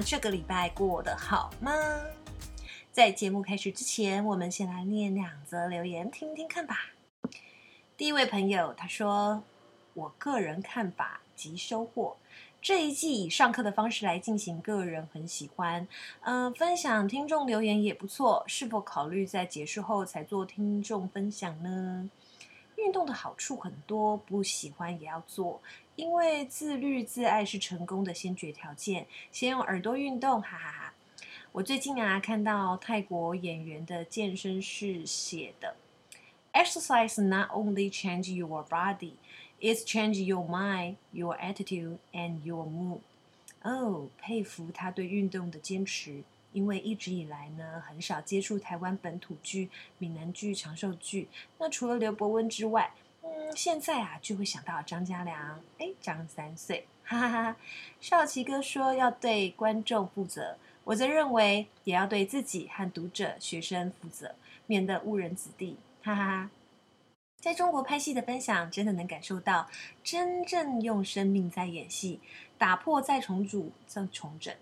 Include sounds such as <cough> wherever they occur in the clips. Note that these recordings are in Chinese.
这个礼拜过得好吗？在节目开始之前，我们先来念两则留言，听听看吧。第一位朋友他说：“我个人看法及收获，这一季以上课的方式来进行，个人很喜欢。嗯、分享听众留言也不错，是否考虑在结束后才做听众分享呢？”运动的好处很多，不喜欢也要做，因为自律自爱是成功的先决条件。先用耳朵运动，哈哈哈！我最近啊看到泰国演员的健身室写的，Exercise not only change your body, it's change your mind, your attitude and your mood。哦，佩服他对运动的坚持。因为一直以来呢，很少接触台湾本土剧、闽南剧、长寿剧。那除了刘伯温之外，现在啊就会想到张家良，哎，张三岁，哈哈哈。少奇哥说要对观众负责，我则认为也要对自己和读者、学生负责，免得误人子弟，哈哈哈。在中国拍戏的分享，真的能感受到真正用生命在演戏，打破再重组、再重整。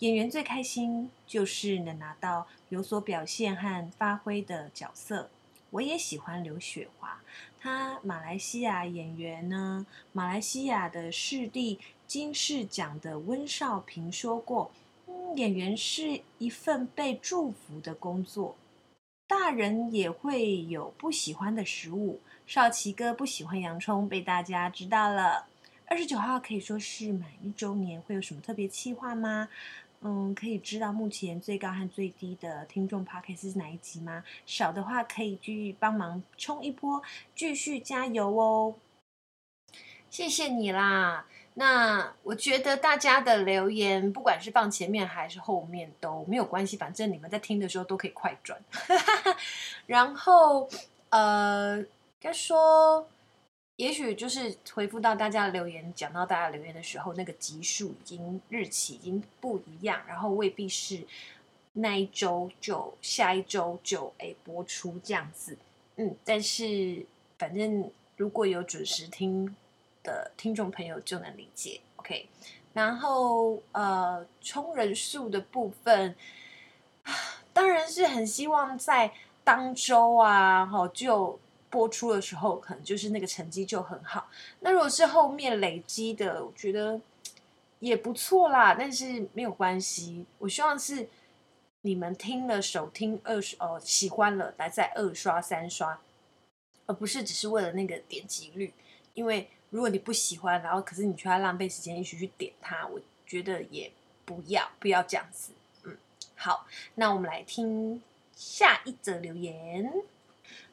演员最开心就是能拿到有所表现和发挥的角色。我也喜欢刘雪华，她马来西亚演员呢。马来西亚的视帝金狮奖的温少平说过：“嗯，演员是一份被祝福的工作。大人也会有不喜欢的食物。少奇哥不喜欢洋葱，被大家知道了。二十九号可以说是满一周年，会有什么特别企划吗？”嗯，可以知道目前最高和最低的听众 Podcast 是哪一集吗？少的话可以继续帮忙冲一波，继续加油哦！谢谢你啦。那我觉得大家的留言，不管是放前面还是后面都没有关系，反正你们在听的时候都可以快转。<laughs> 然后，呃，该说。也许就是回复到大家留言，讲到大家留言的时候，那个集数已经日期已经不一样，然后未必是那一周就下一周就哎播出这样子，嗯，但是反正如果有准时听的听众朋友就能理解，OK。然后呃，冲人数的部分，当然是很希望在当周啊，哈就。播出的时候，可能就是那个成绩就很好。那如果是后面累积的，我觉得也不错啦。但是没有关系，我希望是你们听了首听二刷哦，喜欢了来再二刷三刷，而不是只是为了那个点击率。因为如果你不喜欢，然后可是你却要浪费时间一起去点它，我觉得也不要不要这样子。嗯，好，那我们来听下一则留言，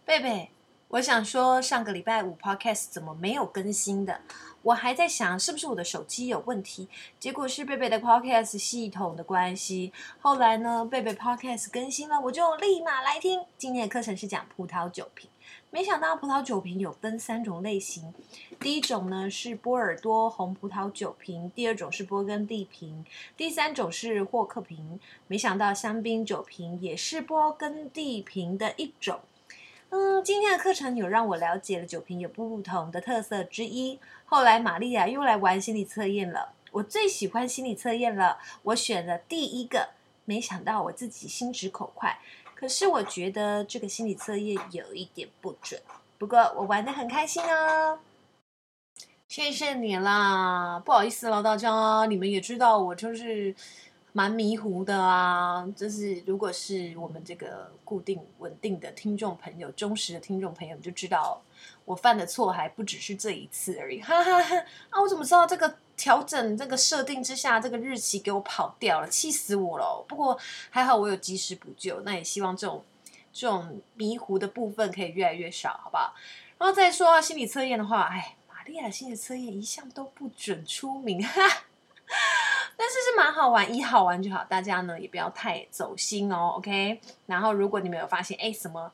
贝贝。我想说，上个礼拜五 Podcast 怎么没有更新的？我还在想是不是我的手机有问题，结果是贝贝的 Podcast 系统的关系。后来呢，贝贝 Podcast 更新了，我就立马来听。今天的课程是讲葡萄酒瓶，没想到葡萄酒瓶有分三种类型，第一种呢是波尔多红葡萄酒瓶，第二种是勃艮第瓶，第三种是霍克瓶。没想到香槟酒瓶也是勃艮第瓶的一种。今天的课程有让我了解了酒瓶有不同的特色之一。后来玛利亚又来玩心理测验了，我最喜欢心理测验了。我选了第一个，没想到我自己心直口快。可是我觉得这个心理测验有一点不准，不过我玩得很开心哦。谢谢你啦，不好意思了大家，你们也知道我就是。蛮迷糊的啊，就是如果是我们这个固定稳定的听众朋友、忠实的听众朋友，你就知道我犯的错还不只是这一次而已。哈哈哈！啊，我怎么知道这个调整、这个设定之下，这个日期给我跑掉了，气死我了！不过还好我有及时补救，那也希望这种这种迷糊的部分可以越来越少，好不好？然后再说心理测验的话，哎，玛利亚心理测验一向都不准出名，哈。但是是蛮好玩，一好玩就好，大家呢也不要太走心哦，OK。然后如果你们有发现，哎，什么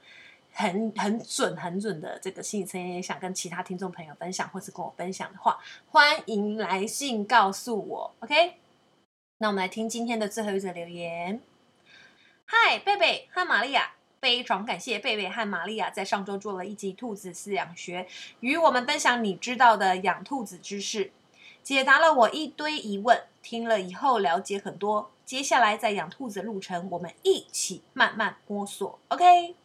很很准、很准的这个心理测验，想跟其他听众朋友分享，或是跟我分享的话，欢迎来信告诉我，OK。那我们来听今天的最后一则留言。嗨，贝贝和玛利亚，非常感谢贝贝和玛利亚在上周做了一集兔子饲养学，与我们分享你知道的养兔子知识。解答了我一堆疑问，听了以后了解很多。接下来在养兔子的路程，我们一起慢慢摸索，OK？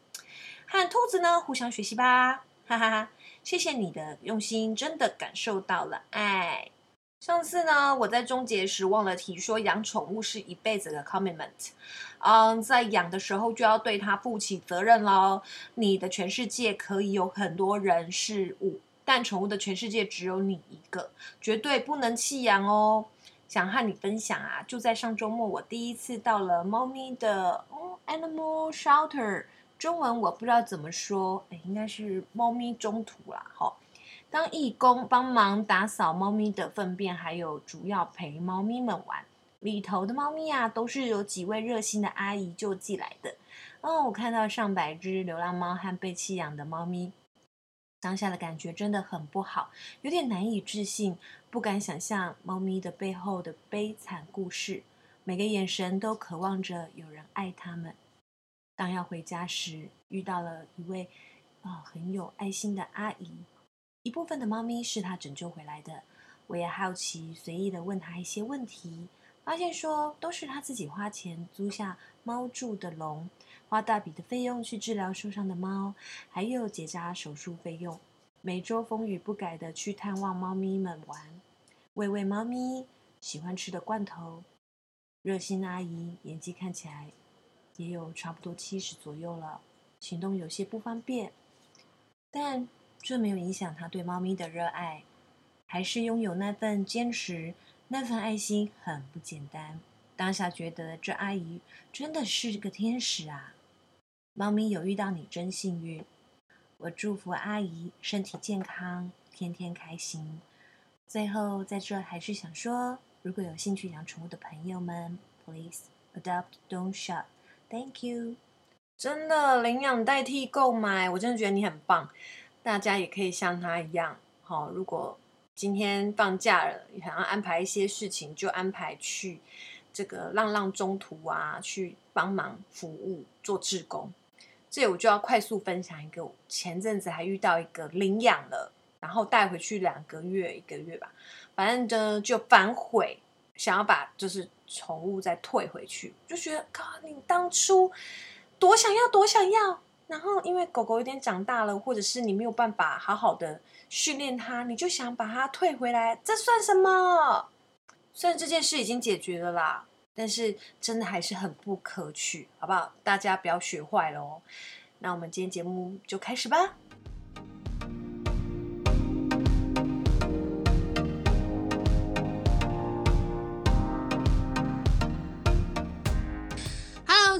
和兔子呢互相学习吧，哈哈哈！谢谢你的用心，真的感受到了爱。上次呢，我在终结时忘了提说，养宠物是一辈子的 commitment。嗯，在养的时候就要对它负起责任喽。你的全世界可以有很多人事物，但宠物的全世界只有你一个，绝对不能弃养哦。想和你分享啊，就在上周末，我第一次到了猫咪的、哦、animal shelter，中文我不知道怎么说，诶，应该是猫咪中途啦，好。当义工帮忙打扫猫咪的粪便，还有主要陪猫咪们玩。里头的猫咪啊，都是有几位热心的阿姨救济来的。哦，我看到上百只流浪猫和被弃养的猫咪，当下的感觉真的很不好，有点难以置信，不敢想象猫咪的背后的悲惨故事。每个眼神都渴望着有人爱它们。当要回家时，遇到了一位啊、很有爱心的阿姨。一部分的猫咪是他拯救回来的，我也好奇，随意的问他一些问题，发现说都是他自己花钱租下猫住的笼，花大笔的费用去治疗受伤的猫，还有结扎手术费用，每周风雨不改的去探望猫咪们玩，喂喂猫咪喜欢吃的罐头。热心阿姨年纪看起来也有差不多七十左右了，行动有些不方便，但。这没有影响他对猫咪的热爱，还是拥有那份坚持，那份爱心很不简单。当下觉得这阿姨真的是个天使啊！猫咪有遇到你真幸运，我祝福阿姨身体健康，天天开心。最后在这还是想说，如果有兴趣养宠物的朋友们，Please adopt, don't shop. Thank you。真的领养代替购买，我真的觉得你很棒。大家也可以像他一样，好，如果今天放假了，想要安排一些事情，就安排去这个浪浪中途啊，去帮忙服务做志工。这我就要快速分享一个，前阵子还遇到一个领养了，然后带回去两个月，一个月吧，反正呢就反悔，想要把就是宠物再退回去，就觉得，靠，你当初多想要，多想要。然后，因为狗狗有点长大了，或者是你没有办法好好的训练它，你就想把它退回来，这算什么？虽然这件事已经解决了啦，但是真的还是很不可取，好不好？大家不要学坏了哦。那我们今天节目就开始吧。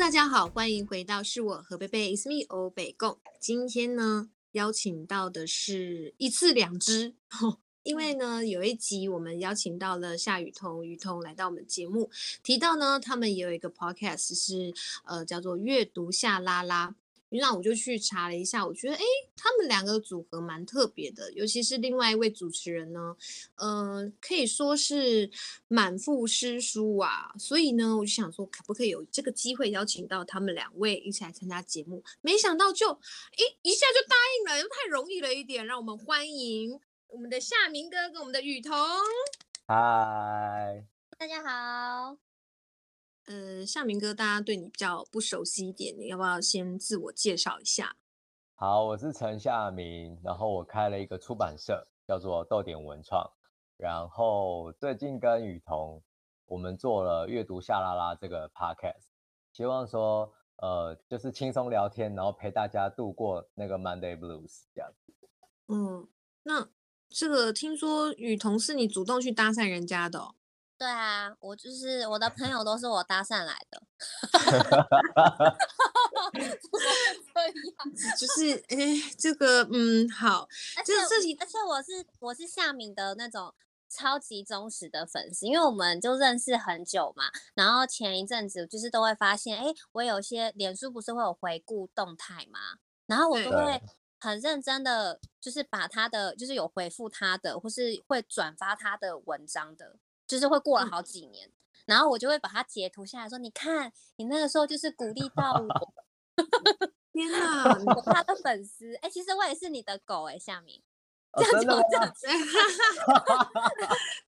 大家好，欢迎回到是我和贝贝，It's me 欧北共。今天呢，邀请到的是一次两只，<laughs> 因为呢，有一集我们邀请到了夏雨桐、雨桐来到我们节目，提到呢，他们也有一个 podcast 是呃叫做阅读夏拉拉。那我就去查了一下，我觉得诶，他们两个组合蛮特别的，尤其是另外一位主持人呢，嗯、呃，可以说是满腹诗书啊。所以呢，我就想说，可不可以有这个机会邀请到他们两位一起来参加节目？没想到就哎一下就答应了，又太容易了一点。让我们欢迎我们的夏明哥跟我们的雨桐。嗨，大家好。呃，夏明哥，大家对你比较不熟悉一点，你要不要先自我介绍一下？好，我是陈夏明，然后我开了一个出版社，叫做豆点文创，然后最近跟雨桐我们做了阅读夏拉拉这个 podcast，希望说呃就是轻松聊天，然后陪大家度过那个 Monday Blues 这样子。嗯，那这个听说雨桐是你主动去搭讪人家的哦？对啊，我就是我的朋友都是我搭讪来的，<laughs> <laughs> 就是哎，这个嗯好，而且而且我是我是夏明的那种超级忠实的粉丝，因为我们就认识很久嘛，然后前一阵子就是都会发现，哎，我有些脸书不是会有回顾动态嘛，然后我都会很认真的，就是把他的就是有回复他的，或是会转发他的文章的。就是会过了好几年，嗯、然后我就会把它截图下来说：“你看，你那个时候就是鼓励到我。”天哪，我他的粉丝哎、欸，其实我也是你的狗哎、欸，夏明。哦、真的吗？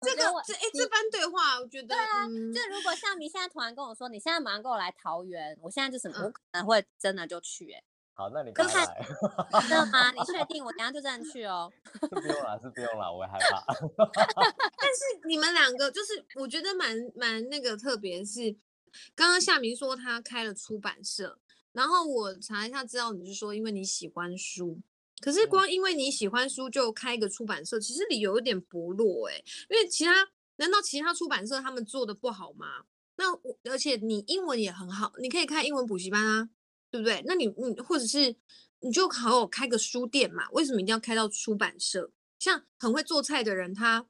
这个这哎，这番对话，我觉得对啊。嗯、就如果夏明现在突然跟我说，你现在马上跟我来桃园，我现在就是我可能会真的就去哎、欸。好，那你快来。真的吗？你确 <laughs> 定？我等下就这样去哦。<laughs> 是不用了，是不用了，我会害怕。<laughs> 但是你们两个就是，我觉得蛮蛮那个特别，是刚刚夏明说他开了出版社，然后我查一下资料，你是说因为你喜欢书，可是光因为你喜欢书就开一个出版社，其实理由有点薄弱哎、欸，因为其他难道其他出版社他们做的不好吗？那我而且你英文也很好，你可以开英文补习班啊。对不对？那你你或者是你就好好开个书店嘛？为什么一定要开到出版社？像很会做菜的人，他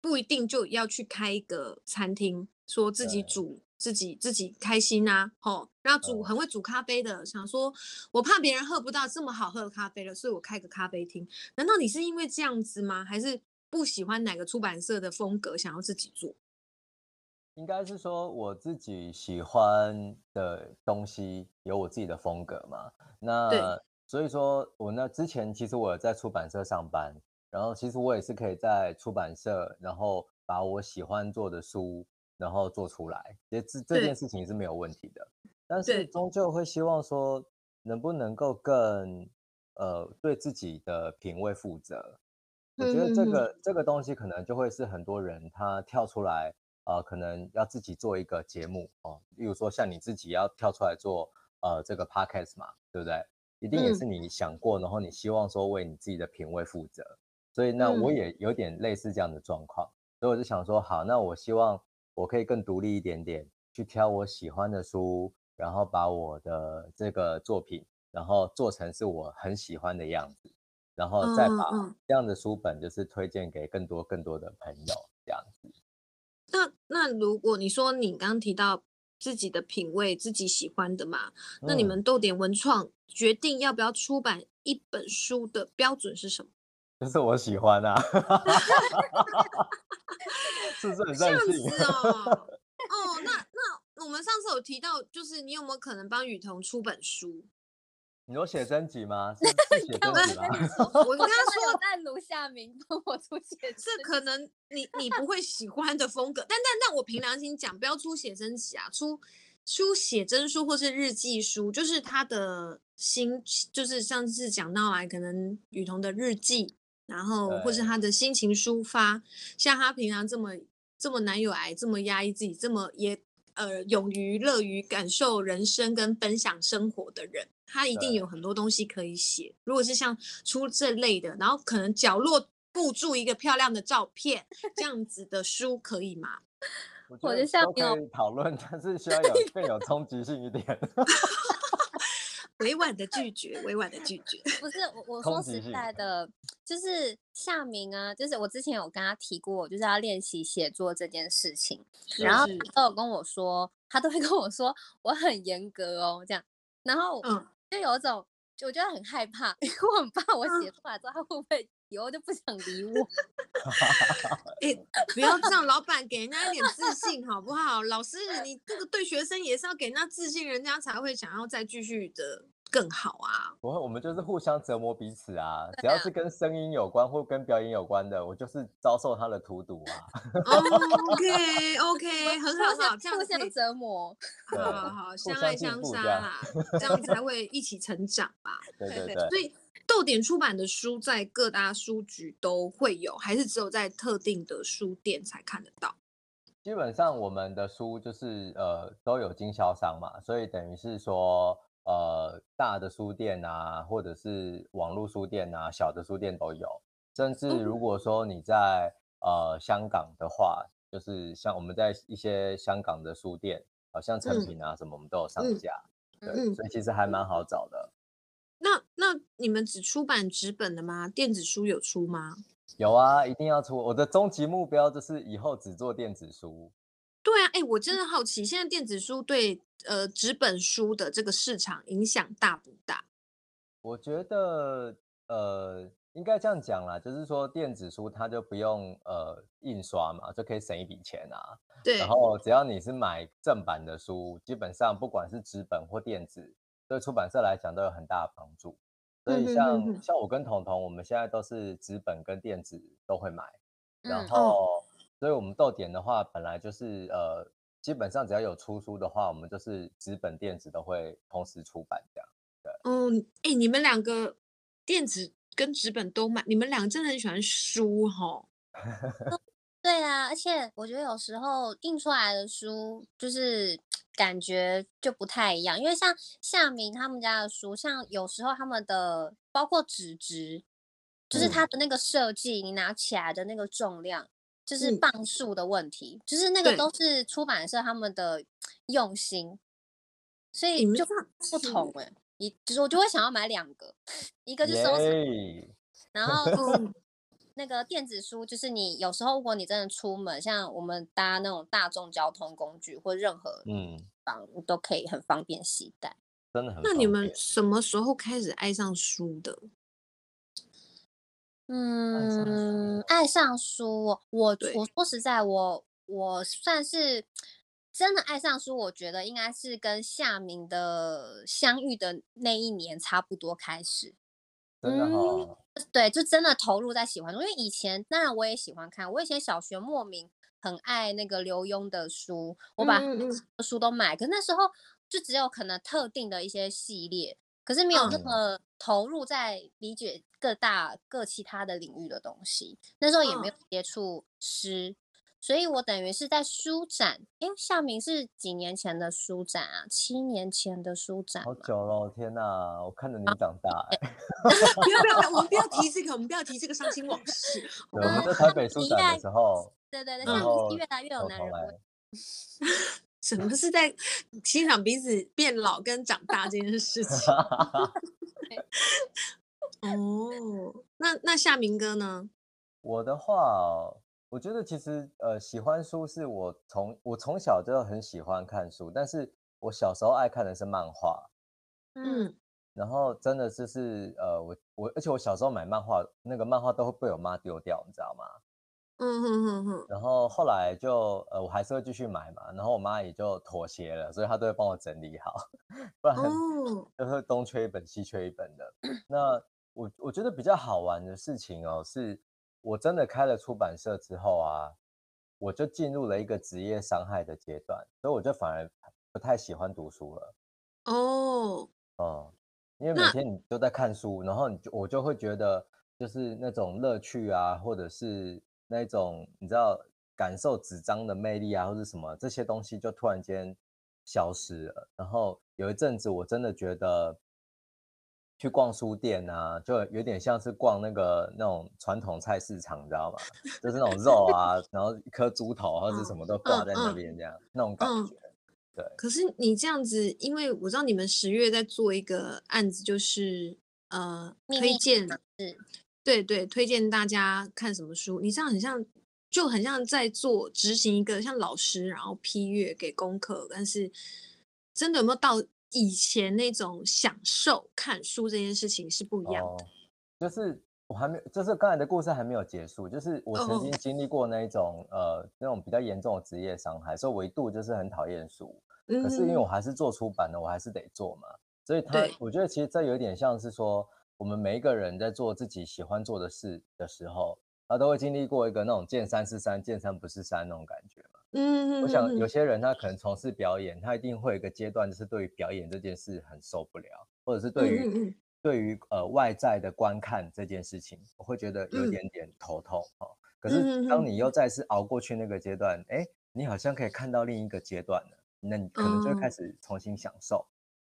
不一定就要去开一个餐厅，说自己煮自己自己开心啊。哦，然后煮很会煮咖啡的，想说我怕别人喝不到这么好喝的咖啡了，所以我开个咖啡厅。难道你是因为这样子吗？还是不喜欢哪个出版社的风格，想要自己做？应该是说我自己喜欢的东西有我自己的风格嘛。那所以说我那之前其实我有在出版社上班，然后其实我也是可以在出版社，然后把我喜欢做的书，然后做出来，这这件事情是没有问题的。但是终究会希望说，能不能够更呃对自己的品味负责。我觉得这个这个东西可能就会是很多人他跳出来。呃，可能要自己做一个节目哦，例如说像你自己要跳出来做呃这个 podcast 嘛，对不对？一定也是你想过，嗯、然后你希望说为你自己的品味负责，所以那我也有点类似这样的状况，嗯、所以我就想说，好，那我希望我可以更独立一点点，去挑我喜欢的书，然后把我的这个作品，然后做成是我很喜欢的样子，然后再把这样的书本就是推荐给更多更多的朋友，这样子。那那如果你说你刚刚提到自己的品味，自己喜欢的嘛，嗯、那你们逗点文创决定要不要出版一本书的标准是什么？<laughs> 就是我喜欢啊，<laughs> 是不是很任性？哦，<laughs> 哦，那那我们上次有提到，就是你有没有可能帮雨桐出本书？你有写真集吗？是是写真集吗？<laughs> 我跟他说我在录下明帮我出写 <laughs> 真，这可能你你不会喜欢的风格，但但但我凭良心讲，不要出写真集啊，出出写真书或是日记书，就是他的心，就是上次讲到来可能雨桐的日记，然后或是他的心情抒发，像他平常这么这么难有癌，这么压抑自己，这么也呃勇于乐于感受人生跟分享生活的人。他一定有很多东西可以写。如果是像出这类的，然后可能角落布注一个漂亮的照片，这样子的书可以吗？我觉得都可以讨论，但是需要有更有冲击性一点。<laughs> 委婉的拒绝，委婉的拒绝。不是我，我 <laughs> 说实在的，就是夏明啊，就是我之前有跟他提过，就是要练习写作这件事情，然后他都有跟我说，他都会跟我说我很严格哦，这样，然后嗯。就有一种，我觉得很害怕，因为我很怕我写出来之后，他会不会以后就不想理我？哎、欸，不要这样，老板给人家一点自信好不好？老师，你这个对学生也是要给人家自信，人家才会想要再继续的。更好啊！不会，我们就是互相折磨彼此啊。只要是跟声音有关或跟表演有关的，我就是遭受他的荼毒啊。<laughs> OK OK，<laughs> 很好，好，这样互相折磨，<laughs> 好好好，相爱相杀啦，这样才会一起成长吧。对对对。所以豆点出版的书在各大书局都会有，还是只有在特定的书店才看得到？基本上我们的书就是呃都有经销商嘛，所以等于是说。呃，大的书店啊，或者是网络书店啊，小的书店都有。甚至如果说你在呃香港的话，就是像我们在一些香港的书店，好像成品啊什么，我们都有上架。嗯、对，所以其实还蛮好找的。那那你们只出版纸本的吗？电子书有出吗？有啊，一定要出。我的终极目标就是以后只做电子书。对啊，哎，我真的好奇，现在电子书对呃纸本书的这个市场影响大不大？我觉得呃应该这样讲啦，就是说电子书它就不用呃印刷嘛，就可以省一笔钱啊。对。然后只要你是买正版的书，基本上不管是纸本或电子，对出版社来讲都有很大的帮助。所以像像我跟彤彤，我们现在都是纸本跟电子都会买，然后，所以我们豆点的话，本来就是呃，基本上只要有出书的话，我们就是纸本电子都会同时出版这样。对，嗯，哎，你们两个电子跟纸本都买，你们两个真的很喜欢书哈。<laughs> 对啊，而且我觉得有时候印出来的书就是感觉就不太一样，因为像夏明他们家的书，像有时候他们的包括纸质，就是它的那个设计，你拿起来的那个重量，就是磅数的问题，嗯、就是那个都是出版社他们的用心，所以就不同哎、欸，一就是我就会想要买两个，一个就收藏.然后。那个电子书就是你有时候，如果你真的出门，像我们搭那种大众交通工具或任何嗯，你都可以很方便携带，真的很。那你们什么时候开始爱上书的？嗯，爱上书，我我说实在，我我算是真的爱上书，我觉得应该是跟夏明的相遇的那一年差不多开始。真的哦。嗯，对，就真的投入在喜欢中，因为以前当然我也喜欢看，我以前小学莫名很爱那个刘墉的书，我把书都买，可那时候就只有可能特定的一些系列，可是没有那么投入在理解各大各其他的领域的东西，那时候也没有接触诗。所以我等于是在书展，哎，夏明是几年前的书展啊？七年前的书展，好久了，天哪！我看着你长大，<laughs> 哎，不要不要，我们不要提这个，我们不要提这个伤心往事。我们在台北书展的时候，对对对，夏明是越来越有男人味。<laughs> 什么是在欣赏彼此变老跟长大这件事情？<laughs> 哦，那那夏明哥呢？我的话。我觉得其实呃，喜欢书是我从我从小就很喜欢看书，但是我小时候爱看的是漫画，嗯，然后真的就是呃，我我而且我小时候买漫画，那个漫画都会被我妈丢掉，你知道吗？嗯哼哼哼。然后后来就呃，我还是会继续买嘛，然后我妈也就妥协了，所以她都会帮我整理好，<laughs> 不然就会东缺一本西缺一本的。<clears throat> 那我我觉得比较好玩的事情哦是。我真的开了出版社之后啊，我就进入了一个职业伤害的阶段，所以我就反而不太喜欢读书了。哦，哦，因为每天你都在看书，然后你就我就会觉得，就是那种乐趣啊，或者是那种你知道感受纸张的魅力啊，或者什么这些东西就突然间消失了。然后有一阵子，我真的觉得。去逛书店啊，就有点像是逛那个那种传统菜市场，你知道吗？就是那种肉啊，然后一颗猪头或者什么都 <laughs> 挂在那边，这样、嗯嗯、那种感觉、嗯。对。可是你这样子，因为我知道你们十月在做一个案子，就是呃推荐，是，对对，推荐大家看什么书。你这样很像，就很像在做执行一个像老师，然后批阅给功课，但是真的有没有到？以前那种享受看书这件事情是不一样的，哦、就是我还没，就是刚才的故事还没有结束，就是我曾经经历过那一种、哦、呃那种比较严重的职业伤害，所以我一度就是很讨厌书、嗯，可是因为我还是做出版的，我还是得做嘛，所以他我觉得其实这有点像是说，我们每一个人在做自己喜欢做的事的时候，他都会经历过一个那种见山是山，见山不是山那种感觉嘛。嗯，我想有些人他可能从事表演，他一定会有一个阶段，就是对于表演这件事很受不了，或者是对于、嗯、对于呃外在的观看这件事情，我会觉得有点点头痛哦。可是当你又再次熬过去那个阶段，哎，你好像可以看到另一个阶段了，那你可能就会开始重新享受。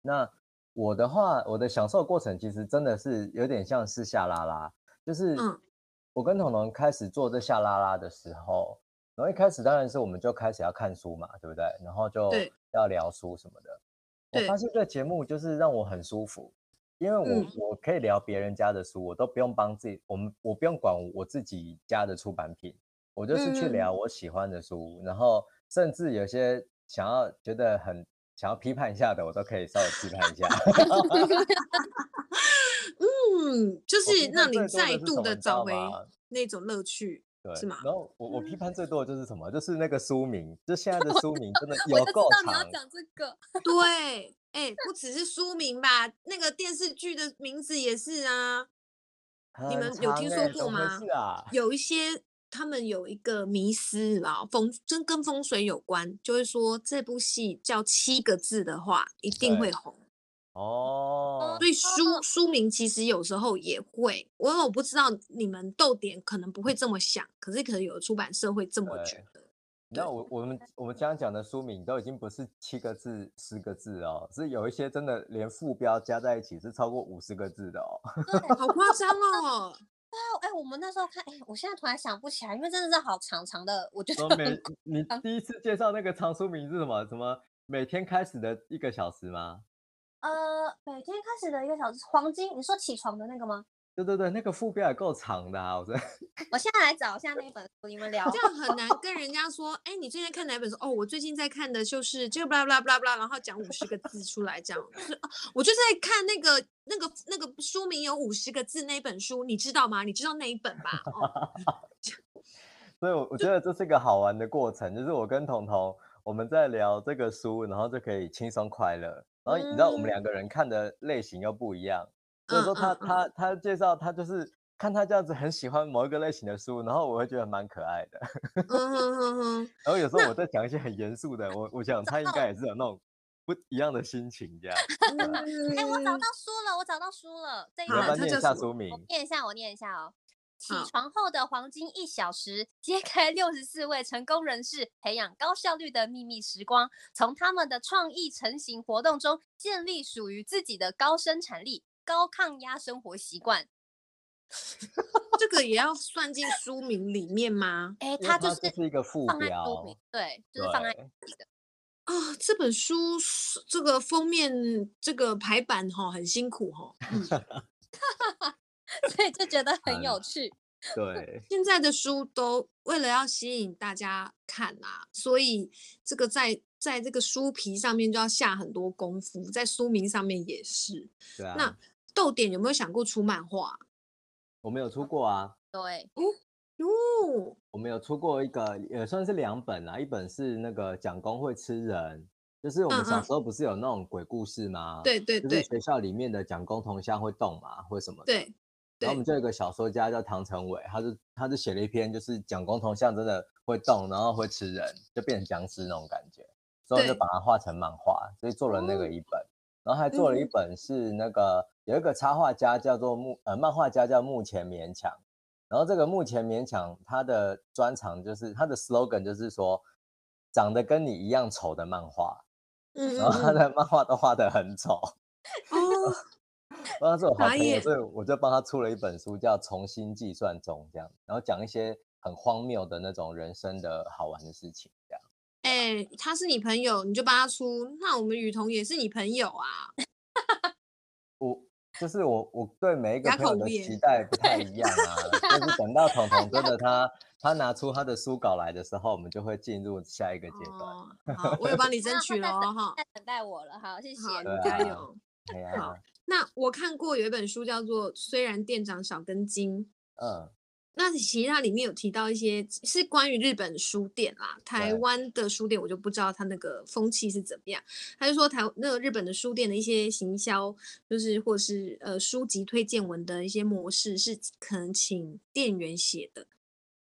那我的话，我的享受过程其实真的是有点像是下拉拉，就是我跟彤彤开始做这下拉拉的时候。然后一开始当然是我们就开始要看书嘛，对不对？然后就要聊书什么的。我发现这个节目就是让我很舒服，因为我、嗯、我可以聊别人家的书，我都不用帮自己，我们我不用管我自己家的出版品，我就是去聊我喜欢的书，嗯、然后甚至有些想要觉得很想要批判一下的，我都可以稍微批判一下。<laughs> 嗯，就是让你再度的找回那种乐趣。对，是吗？然后我我批判最多的就是什么？就是那个书名，就现在的书名真的 <laughs> 有够长。我知道你要讲这个。<laughs> 对，哎、欸，不只是书名吧，那个电视剧的名字也是啊。你们有听说过吗？啊、有一些他们有一个迷思啊，风真跟风水有关，就会说这部戏叫七个字的话，一定会红。哦，所以书书名其实有时候也会，我我不知道你们逗点可能不会这么想，可是可能有的出版社会这么觉得。那我我们我们刚刚讲的书名都已经不是七个字、十个字哦，是有一些真的连副标加在一起是超过五十个字的哦，好夸张哦！对啊，哎，我们那时候看，哎，我现在突然想不起来，因为真的是好长长的，我觉得。每你第一次介绍那个长书名是什么？什么每天开始的一个小时吗？呃，每天开始的一个小时，黄金，你说起床的那个吗？对对对，那个副标也够长的啊！我我现在来找一下那一本书，你们聊。这样很难跟人家说，哎，你最近看哪本书？哦，我最近在看的就是这个，巴拉巴拉巴拉，然后讲五十个字出来，这样。就是哦，我就在看那个那个那个书名有五十个字那本书，你知道吗？你知道那一本吧？哦。<laughs> 所以，我我觉得这是一个好玩的过程，就是我跟彤彤我们在聊这个书，然后就可以轻松快乐。然后你知道，我们两个人看的类型又不一样。所以说他、他他介绍他就是看他这样子很喜欢某一个类型的书，然后我会觉得蛮可爱的。嗯嗯嗯、然后有时候我在讲一些很严肃的，我我想他应该也是有那种不一样的心情这样。哎、我找到书了，我找到书了。这一本念一下书名，我念一下，我念一下哦。起床后的黄金一小时，揭开六十四位成功人士培养高效率的秘密时光，从他们的创意成型活动中建立属于自己的高生产力。高抗压生活习惯，<laughs> 这个也要算进书名里面吗？哎、欸，它就是是一个副标，对，就是放在里的。啊、哦，这本书这个封面这个排版哈、哦、很辛苦哈、哦，嗯、<laughs> 所以就觉得很有趣。对，现在的书都为了要吸引大家看啊，所以这个在。在这个书皮上面就要下很多功夫，在书名上面也是。对啊。那逗点有没有想过出漫画？我没有出过啊。对。哦哟。我们有出过一个，也算是两本啦。一本是那个蒋公会吃人，就是我们小时候不是有那种鬼故事吗？对对对。就是学校里面的蒋公铜像会动嘛，或什么的。对。然后我们就有一个小说家叫唐成伟，他就他就写了一篇，就是蒋公铜像真的会动，然后会吃人，就变成僵尸那种感觉。之后就把它画成漫画，所以做了那个一本，然后还做了一本是那个有一个插画家叫做目呃漫画家叫目前勉强，然后这个目前勉强他的专长就是他的 slogan 就是说长得跟你一样丑的漫画，嗯，然后他的漫画都画得很丑，哦，<laughs> 他是我好朋友，所以我就帮他出了一本书叫重新计算中这样，然后讲一些很荒谬的那种人生的好玩的事情。哎、欸，他是你朋友，你就帮他出。那我们雨桐也是你朋友啊。<laughs> 我就是我，我对每一个朋友的期待不太一样啊。<laughs> 就是等到彤彤真的他他拿出他的书稿来的时候，我们就会进入下一个阶段。哦、好，我也帮你 <laughs> 争取了哈。在等待我了，好，谢谢，加油。好，那我看过有一本书叫做《虽然店长少根筋》。嗯。那其实它里面有提到一些是关于日本书店啦，台湾的书店我就不知道它那个风气是怎么样。他就说台那个日本的书店的一些行销，就是或是呃书籍推荐文的一些模式是可能请店员写的。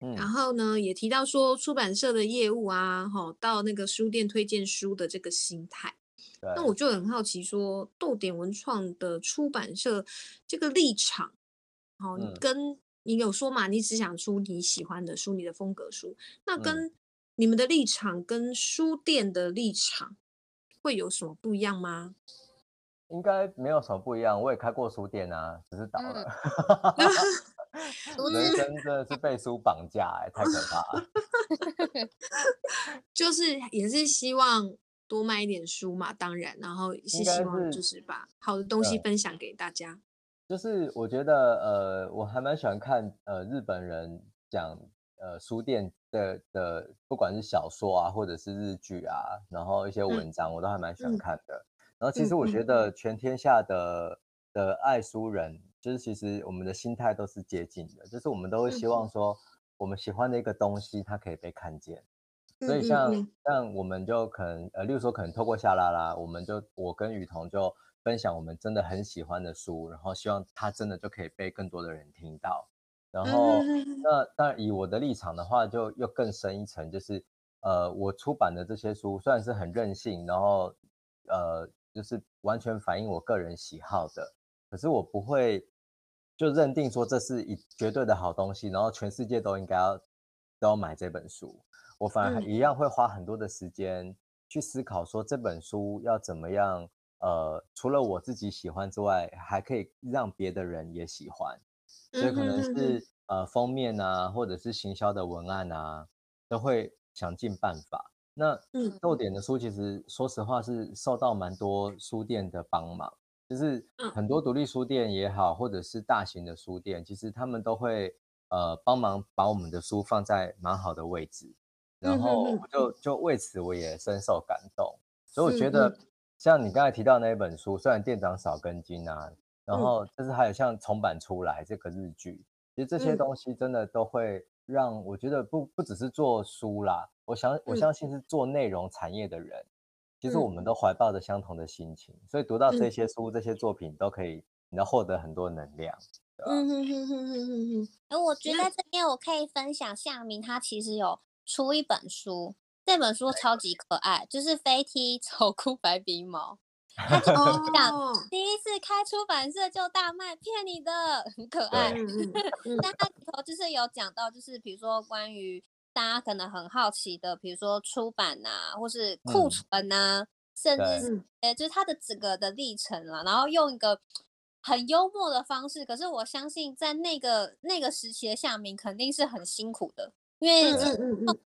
嗯，然后呢也提到说出版社的业务啊，哈，到那个书店推荐书的这个心态。那我就很好奇说，逗点文创的出版社这个立场，好跟。你有说嘛？你只想出你喜欢的书，你的风格书。那跟你们的立场跟书店的立场会有什么不一样吗？应该没有什么不一样。我也开过书店啊，只是倒了。<laughs> 人生真的是被书绑架，哎，太可怕了。<laughs> 就是也是希望多卖一点书嘛，当然，然后是希望就是把好的东西分享给大家。就是我觉得，呃，我还蛮喜欢看，呃，日本人讲，呃，书店的的，不管是小说啊，或者是日剧啊，然后一些文章，我都还蛮喜欢看的。嗯、然后其实我觉得，全天下的的爱书人，就是其实我们的心态都是接近的，就是我们都会希望说，我们喜欢的一个东西，它可以被看见。所以像像我们就可能呃，例如说可能透过夏拉拉，我们就我跟雨桐就分享我们真的很喜欢的书，然后希望它真的就可以被更多的人听到。然后那当然以我的立场的话，就又更深一层，就是呃，我出版的这些书虽然是很任性，然后呃，就是完全反映我个人喜好的，可是我不会就认定说这是一绝对的好东西，然后全世界都应该要都要买这本书。我反而一样会花很多的时间去思考，说这本书要怎么样，呃，除了我自己喜欢之外，还可以让别的人也喜欢。所以可能是呃封面啊，或者是行销的文案啊，都会想尽办法。那豆点的书其实说实话是受到蛮多书店的帮忙，就是很多独立书店也好，或者是大型的书店，其实他们都会呃帮忙把我们的书放在蛮好的位置。然后我就就为此我也深受感动，所以我觉得像你刚才提到那一本书，虽然店长少根筋啊，然后就是还有像重版出来这个日剧，其实这些东西真的都会让我觉得不不只是做书啦，我想我相信是做内容产业的人，其实我们都怀抱着相同的心情，所以读到这些书这些作品都可以，你能获得很多能量。嗯哼哼哼哼哼哼。而我觉得这边我可以分享夏明他其实有。出一本书，这本书超级可爱，就是飞踢丑哭白鼻毛。<laughs> 他就讲第一次开出版社就大卖，骗你的，很可爱。<laughs> 但他里头就是有讲到，就是比如说关于大家可能很好奇的，比如说出版啊，或是库存啊，嗯、甚至是呃，就是他的整个的历程了，然后用一个很幽默的方式。可是我相信，在那个那个时期的夏明肯定是很辛苦的。因为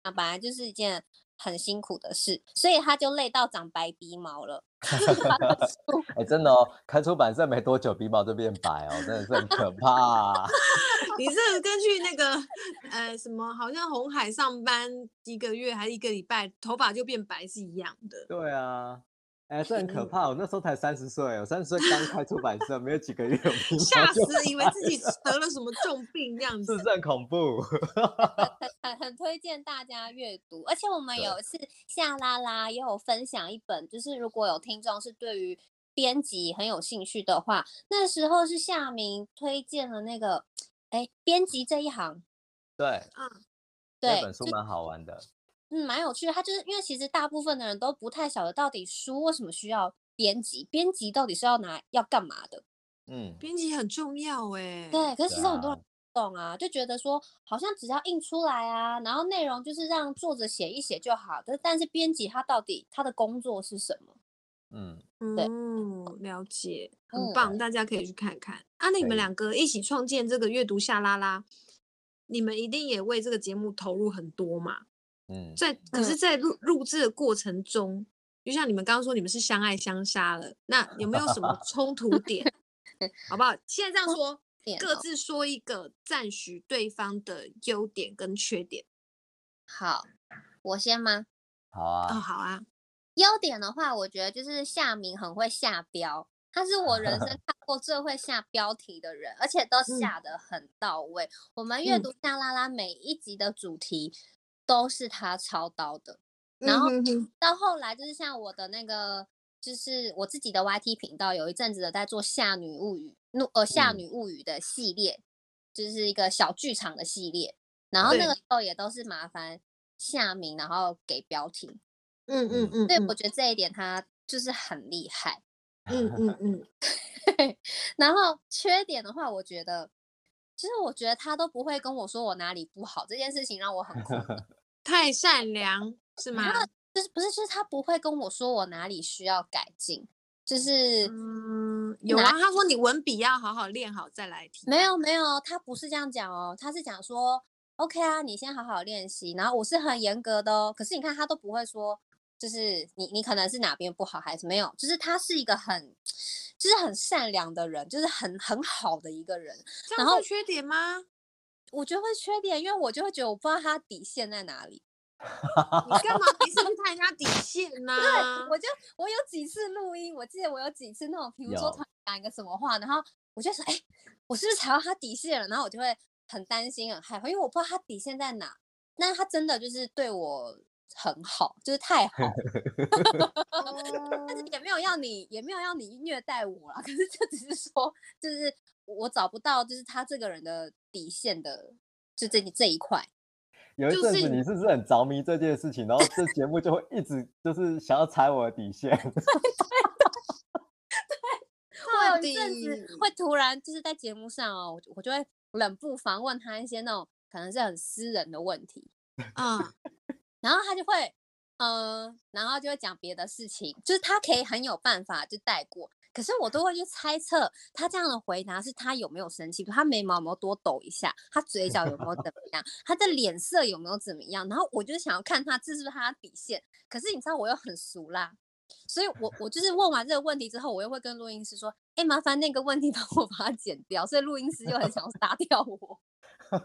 本来就是一件很辛苦的事，所以他就累到长白鼻毛了。<laughs> <laughs> 哎、欸，真的哦，开出版社没多久，鼻毛就变白哦，真的是很可怕、啊。<laughs> 你是根据那个呃什么，好像红海上班一个月还是一个礼拜，头发就变白是一样的。对啊。哎，这很可怕！我那时候才三十岁，我三十岁刚开出版社，没有几个月，吓死，以为自己 <laughs> 得了什么重病这样子，是不是很恐怖？<laughs> 很很推荐大家阅读，而且我们有一次夏拉拉也有分享一本，就是如果有听众是对于编辑很有兴趣的话，那时候是夏明推荐了那个，哎，编辑这一行，对，嗯，对，这本书蛮好玩的。嗯，蛮有趣的。他就是因为其实大部分的人都不太晓得到底书为什么需要编辑，编辑到底是要拿要干嘛的。嗯，编辑很重要哎。对，可是其实很多人不懂啊，就觉得说好像只要印出来啊，然后内容就是让作者写一写就好。但但是编辑他到底他的工作是什么？嗯，对嗯，了解，很棒，嗯、大家可以去看看。啊，那你们两个一起创建这个阅读夏拉拉，你们一定也为这个节目投入很多嘛？嗯，在可是，在录录制的过程中，就像你们刚刚说，你们是相爱相杀了，那有没有什么 <laughs> 冲突点？好不好？现在这样说，各自说一个赞许对方的优点跟缺点。好，我先吗？好啊。哦，好啊。优点的话，我觉得就是夏明很会下标，他是我人生 <laughs> 看过最会下标题的人，而且都下得很到位。嗯、我们阅读夏拉拉每一集的主题。都是他操刀的，然后到后来就是像我的那个，就是我自己的 YT 频道，有一阵子的在做《夏女物语》怒呃《夏女物语》的系列，就是一个小剧场的系列。然后那个时候也都是麻烦夏明，然后给标题。嗯嗯嗯，对我觉得这一点他就是很厉害。嗯嗯嗯。<laughs> 然后缺点的话，我觉得。其实我觉得他都不会跟我说我哪里不好，这件事情让我很苦。太善良是吗？就是不是，就是他不会跟我说我哪里需要改进，就是嗯，有啊，他说你文笔要好好练好再来提。没有没有，他不是这样讲哦，他是讲说 OK 啊，你先好好练习，然后我是很严格的哦。可是你看他都不会说，就是你你可能是哪边不好还是没有，就是他是一个很。就是很善良的人，就是很很好的一个人。然后缺点吗？我觉得会缺点，因为我就会觉得我不知道他底线在哪里。你干嘛一直去探人家底线呢、啊？对，我就我有几次录音，我记得我有几次那种，比如说他讲一个什么话，然后我就说，哎、欸，我是不是踩到他底线了？然后我就会很担心、很害怕，因为我不知道他底线在哪。那他真的就是对我很好，就是太好，<laughs> 但是也没有要你，也没有要你虐待我啦。可是就只是说，就是我找不到，就是他这个人的底线的，就这这一块。有一阵子你是不是很着迷这件事情，然后这节目就会一直就是想要踩我的底线。<laughs> 对，会有一阵子会突然就是在节目上哦，我就会冷不防问他一些那种可能是很私人的问题啊。然后他就会，呃，然后就会讲别的事情，就是他可以很有办法就带过，可是我都会去猜测他这样的回答是他有没有生气，他眉毛有没有多抖一下，他嘴角有没有怎么样，他的脸色有没有怎么样，然后我就想要看他这是不是他的底线，可是你知道我又很俗啦，所以我我就是问完这个问题之后，我又会跟录音师说，哎，麻烦那个问题帮我把它剪掉，所以录音师又很想杀掉我。<laughs> 就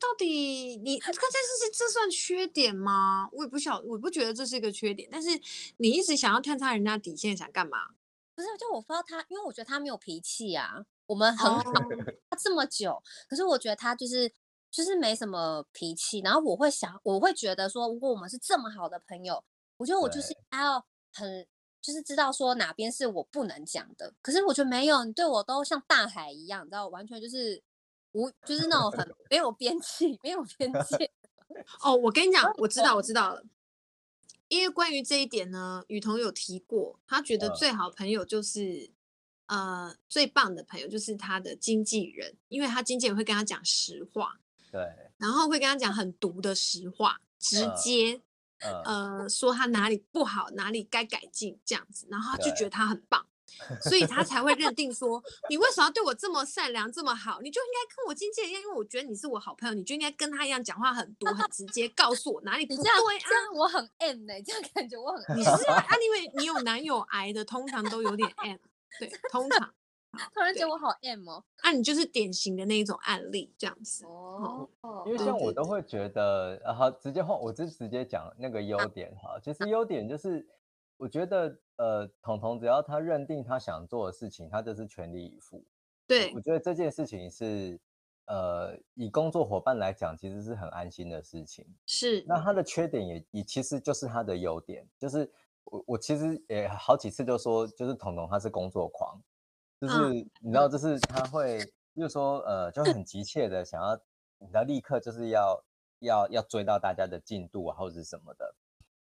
到底你看这是这算缺点吗？我也不晓，我不觉得这是一个缺点。但是你一直想要探查人家底线，想干嘛？不是，就我不知道他，因为我觉得他没有脾气啊。我们很好，他这么久，可是我觉得他就是就是没什么脾气。然后我会想，我会觉得说，如果我们是这么好的朋友，我觉得我就是还要很就是知道说哪边是我不能讲的。可是我觉得没有，你对我都像大海一样，你知道，完全就是。无就是那种很 <laughs> 没有边际，没有边界。<laughs> 哦，我跟你讲，我知道，我知 <laughs> 道了。因为关于这一点呢，雨桐有提过，他觉得最好朋友就是，呃，最棒的朋友就是他的经纪人，因为他经纪人会跟他讲实话，对，然后会跟他讲很毒的实话，直接，呃，说他哪里不好，哪里该改进这样子，然后他就觉得他很棒。所以他才会认定说，你为什么要对我这么善良这么好？你就应该跟我经纪人一样，因为我觉得你是我好朋友，你就应该跟他一样讲话很多很直接，告诉我哪里不对啊。这样我很 M 呢、欸，这样感觉我很 M。你是啊，因为你有男友癌的，通常都有点 M。对，通常。突然觉得我好 M 哦。啊，你就是典型的那一种案例，这样子。哦。因为像我都会觉得，然后直接换，我就直接讲那个优点哈。其实优点就是。我觉得，呃，彤彤只要他认定他想做的事情，他就是全力以赴。对，我觉得这件事情是，呃，以工作伙伴来讲，其实是很安心的事情。是。那他的缺点也也其实就是他的优点，就是我我其实也好几次就说，就是彤彤他是工作狂，就是、嗯、你知道，就是他会，就是说，呃，就很急切的想要，你知道，立刻就是要要要追到大家的进度啊，或者是什么的。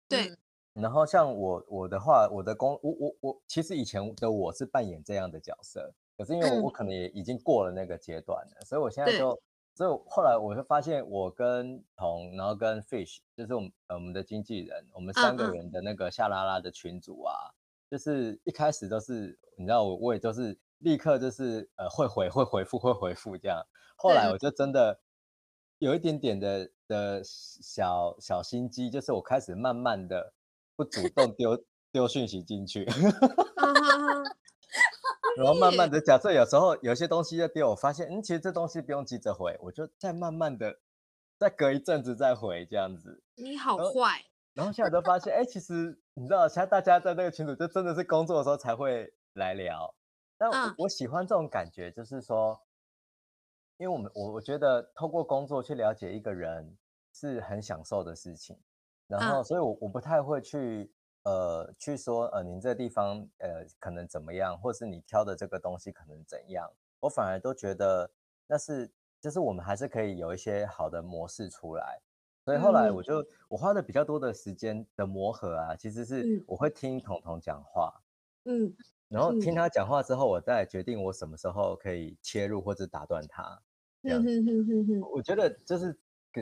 对。嗯然后像我我的话，我的工我我我其实以前的我是扮演这样的角色，可是因为我我可能也已经过了那个阶段了，嗯、所以我现在就，所以后来我就发现，我跟彤，然后跟 Fish，就是我们呃我们的经纪人，我们三个人的那个夏拉拉的群组啊，嗯、就是一开始都是你知道我我也都是立刻就是呃会回会回复会回复这样，后来我就真的有一点点的的小小心机，就是我开始慢慢的。不主动丢丢讯息进去 <laughs> <laughs> 然后慢慢的，假设有时候有些东西要丢，我发现，嗯，其实这东西不用急着回，我就再慢慢的，再隔一阵子再回这样子。你好坏。然后现在都发现，哎，其实你知道，现在大家在那个群组，就真的是工作的时候才会来聊。但我，我喜欢这种感觉，就是说，因为我们我我觉得透过工作去了解一个人是很享受的事情。然后，所以我，我我不太会去，呃，去说，呃，您这个地方，呃，可能怎么样，或是你挑的这个东西可能怎样，我反而都觉得那是，就是我们还是可以有一些好的模式出来。所以后来我就，我花的比较多的时间的磨合啊，其实是我会听彤彤讲话，嗯，然后听他讲话之后，我再决定我什么时候可以切入或者打断他，这样，我觉得就是。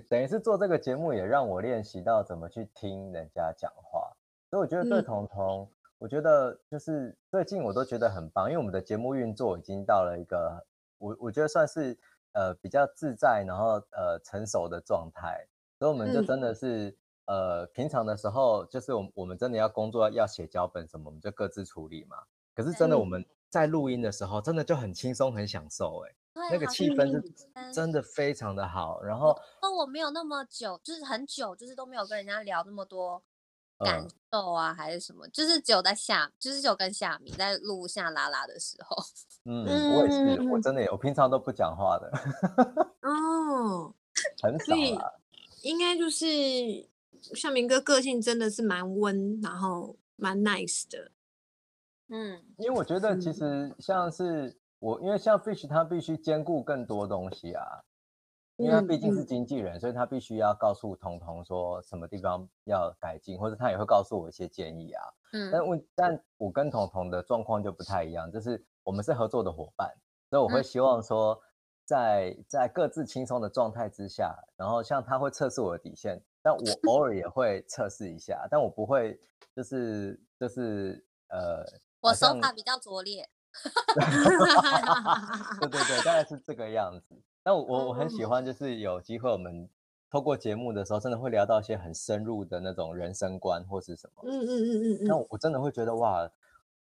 等于是做这个节目，也让我练习到怎么去听人家讲话。所以我觉得对彤彤，嗯、我觉得就是最近我都觉得很棒，因为我们的节目运作已经到了一个我我觉得算是呃比较自在，然后呃成熟的状态。所以我们就真的是、嗯、呃平常的时候，就是我们我们真的要工作要写脚本什么，我们就各自处理嘛。可是真的我们在录音的时候，真的就很轻松很享受哎、欸。那个气氛是真的非常的好，然后我，我没有那么久，就是很久，就是都没有跟人家聊那么多感受啊，嗯、还是什么，就是只有在下，就是只有跟夏米在录下拉拉的时候。嗯，我也是，我真的有，我平常都不讲话的。<laughs> 哦，很少啊。应该就是夏明哥个性真的是蛮温，然后蛮 nice 的。嗯，因为我觉得其实像是我，因为像 Fish 他必须兼顾更多东西啊，因为他毕竟是经纪人，所以他必须要告诉彤彤说什么地方要改进，或者他也会告诉我一些建议啊。嗯，但我但我跟彤彤的状况就不太一样，就是我们是合作的伙伴，所以我会希望说在，在在各自轻松的状态之下，然后像他会测试我的底线，但我偶尔也会测试一下，但我不会就是就是呃。我手法比较拙劣，<laughs> <laughs> 对对对，大概是这个样子。但我我我很喜欢，就是有机会我们透过节目的时候，真的会聊到一些很深入的那种人生观或是什么。嗯嗯嗯嗯嗯。那我真的会觉得哇，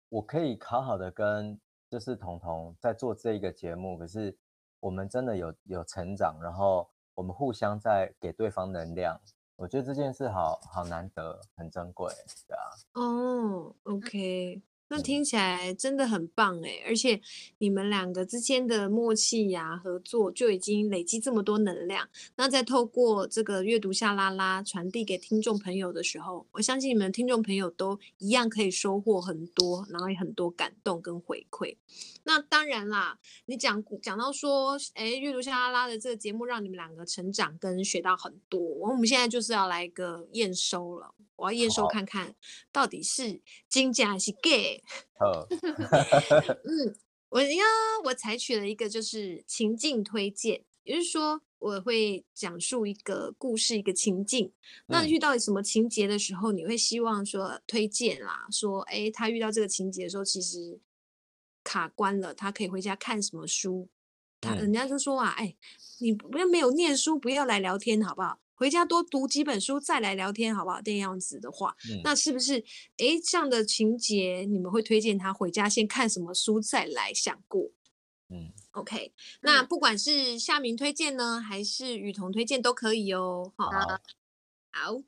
我可以好好的跟就是彤彤在做这一个节目，可是我们真的有有成长，然后我们互相在给对方能量。我觉得这件事好好难得，很珍贵，对啊。哦，OK。那听起来真的很棒哎，而且你们两个之间的默契呀、啊、合作就已经累积这么多能量。那在透过这个阅读下拉拉传递给听众朋友的时候，我相信你们听众朋友都一样可以收获很多，然后也很多感动跟回馈。那当然啦，你讲讲到说，哎，阅读下拉拉的这个节目让你们两个成长跟学到很多。我们现在就是要来一个验收了。我要验收看看，到底是金价还是假。好，<laughs> 嗯，我呀我采取了一个就是情境推荐，也就是说我会讲述一个故事，一个情境。那遇到什么情节的时候，你会希望说推荐啦，说哎，他遇到这个情节的时候，其实卡关了，他可以回家看什么书？他人家就说啊，哎，你不要没有念书，不要来聊天，好不好？回家多读几本书，再来聊天，好不好？这样子的话，嗯、那是不是哎这样的情节，你们会推荐他回家先看什么书，再来想过？嗯，OK。那不管是夏明推荐呢，还是雨桐推荐都可以哦。好，好。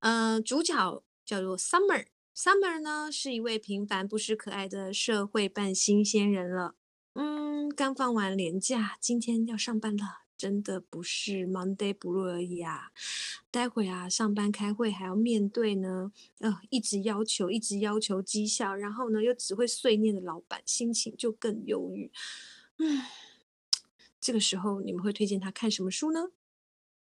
呃，主角叫做 Summer，Summer Summer 呢是一位平凡不失可爱的社会半新鲜人了。嗯，刚放完年假，今天要上班了。真的不是 Monday Blue 而已啊！待会啊，上班开会还要面对呢，呃，一直要求，一直要求绩效，然后呢，又只会碎念的老板，心情就更忧郁。唉，这个时候你们会推荐他看什么书呢？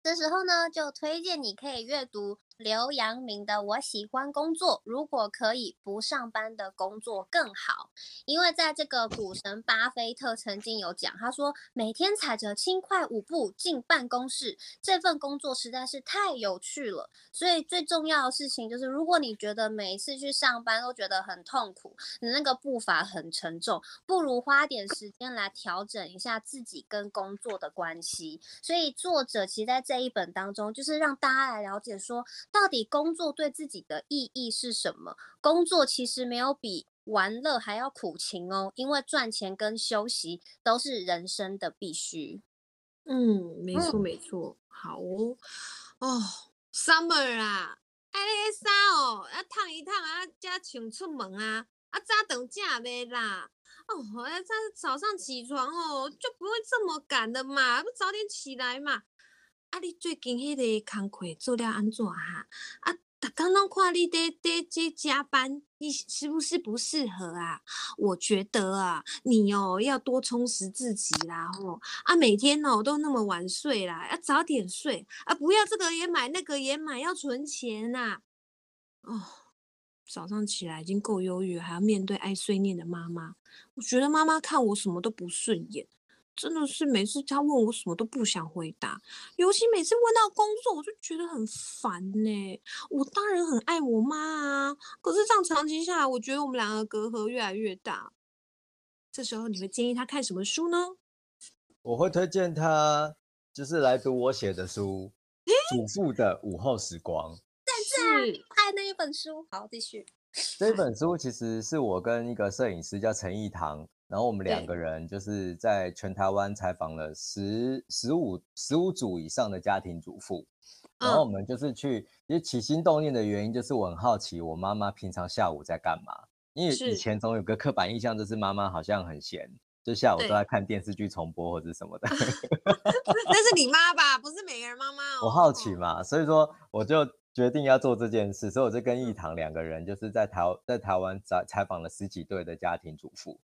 这时候呢，就推荐你可以阅读。刘阳明的《我喜欢工作》，如果可以不上班的工作更好，因为在这个股神巴菲特曾经有讲，他说每天踩着轻快舞步进办公室，这份工作实在是太有趣了。所以最重要的事情就是，如果你觉得每一次去上班都觉得很痛苦，你那个步伐很沉重，不如花点时间来调整一下自己跟工作的关系。所以作者其实在这一本当中，就是让大家来了解说。到底工作对自己的意义是什么？工作其实没有比玩乐还要苦情哦，因为赚钱跟休息都是人生的必须。嗯，没错没错。好哦，哦，Summer 啊，哎，那个衫哦，要烫一烫啊，加请出门啊，啊，早等假呗啦。哦，我要早早上起床哦，就不会这么赶的嘛，不早点起来嘛。啊！你最近迄个工课做了安怎哈？啊，逐工拢看你在在在加班，你是不是不适合啊？我觉得啊，你哦要多充实自己啦吼！啊，每天哦都那么晚睡啦，要早点睡啊！不要这个也买，那个也买，要存钱呐！哦，早上起来已经够忧郁，还要面对爱碎念的妈妈，我觉得妈妈看我什么都不顺眼。真的是每次他问我什么都不想回答，尤其每次问到工作，我就觉得很烦呢。我当然很爱我妈啊，可是这样长期下来，我觉得我们两个隔阂越来越大。这时候你会建议他看什么书呢？我会推荐他就是来读我写的书，《祖父的午后时光》。<laughs> 但是爱那一本书。好，继续。这本书其实是我跟一个摄影师叫陈义堂。然后我们两个人就是在全台湾采访了十十五十五组以上的家庭主妇，然后我们就是去，因为起心动念的原因就是我很好奇我妈妈平常下午在干嘛，因为以前总有个刻板印象就是妈妈好像很闲，就下午都在看电视剧重播或者什么的。<laughs> 那是你妈吧？不是每个人妈妈哦。我好奇嘛，所以说我就决定要做这件事，所以我就跟一堂两个人就是在台在台湾采采访了十几对的家庭主妇。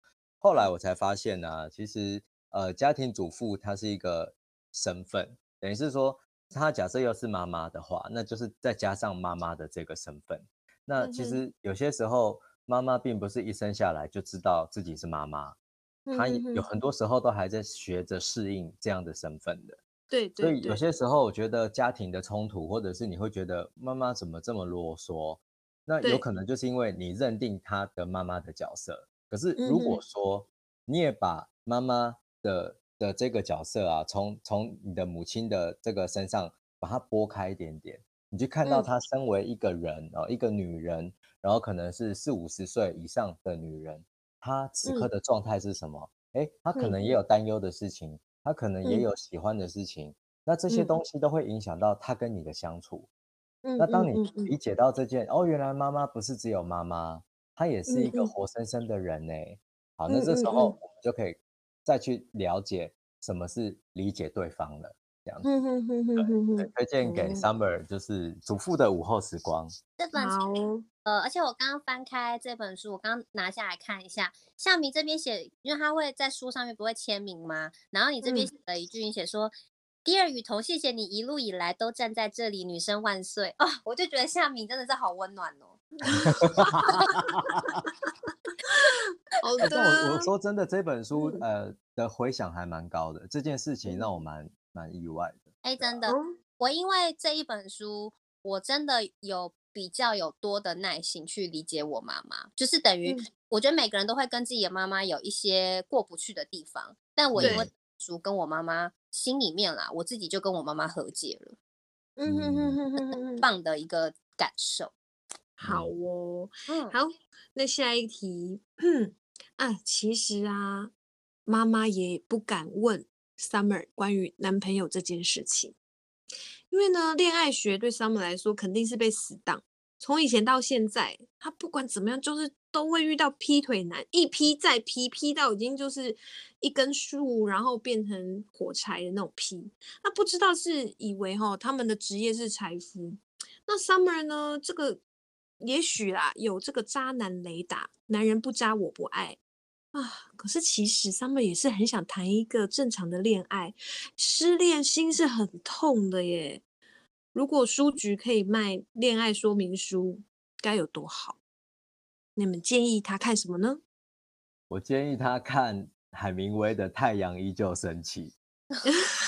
后来我才发现呢、啊，其实呃家庭主妇她是一个身份，等于是说她假设又是妈妈的话，那就是再加上妈妈的这个身份。那其实有些时候妈妈并不是一生下来就知道自己是妈妈。她有很多时候都还在学着适应这样的身份的，对，所以有些时候我觉得家庭的冲突，或者是你会觉得妈妈怎么这么啰嗦，那有可能就是因为你认定她的妈妈的角色。可是如果说你也把妈妈的的这个角色啊，从从你的母亲的这个身上把它拨开一点点，你就看到她身为一个人啊，一个女人，然后可能是四五十岁以上的女人。她此刻的状态是什么？哎、嗯，他可能也有担忧的事情，他、嗯、可能也有喜欢的事情、嗯。那这些东西都会影响到她跟你的相处。嗯，那当你理解到这件，哦，原来妈妈不是只有妈妈，她也是一个活生生的人呢。好，那这时候我们就可以再去了解什么是理解对方了。这样子，推荐给 Summer 就是祖父的午后时光。这本书，呃，而且我刚刚翻开这本书，我刚刚拿下来看一下，夏明这边写，因为他会在书上面不会签名吗？然后你这边写了一句，你写说，Dear 雨桐，谢谢你一路以来都站在这里，女生万岁哦，我就觉得夏明真的是好温暖哦。<laughs> 好的，我我说真的，这本书呃的回响还蛮高的，这件事情让我蛮。蛮意外的，哎、欸，真的，我因为这一本书，我真的有比较有多的耐心去理解我妈妈，就是等于，我觉得每个人都会跟自己的妈妈有一些过不去的地方，但我因为书跟我妈妈心里面啦，我自己就跟我妈妈和解了，嗯哼哼哼哼，很棒的一个感受。好哦，嗯，好，那下一题，啊，其实啊，妈妈也不敢问。Summer 关于男朋友这件事情，因为呢，恋爱学对 Summer 来说肯定是被死挡。从以前到现在，他不管怎么样，就是都会遇到劈腿男，一劈再劈，劈到已经就是一根树，然后变成火柴的那种劈。那不知道是以为哈，他们的职业是柴夫。那 Summer 呢，这个也许啦，有这个渣男雷达，男人不渣我不爱。啊，可是其实 Summer 也是很想谈一个正常的恋爱，失恋心是很痛的耶。如果书局可以卖恋爱说明书，该有多好？你们建议他看什么呢？我建议他看海明威的《太阳依旧升起》。<laughs>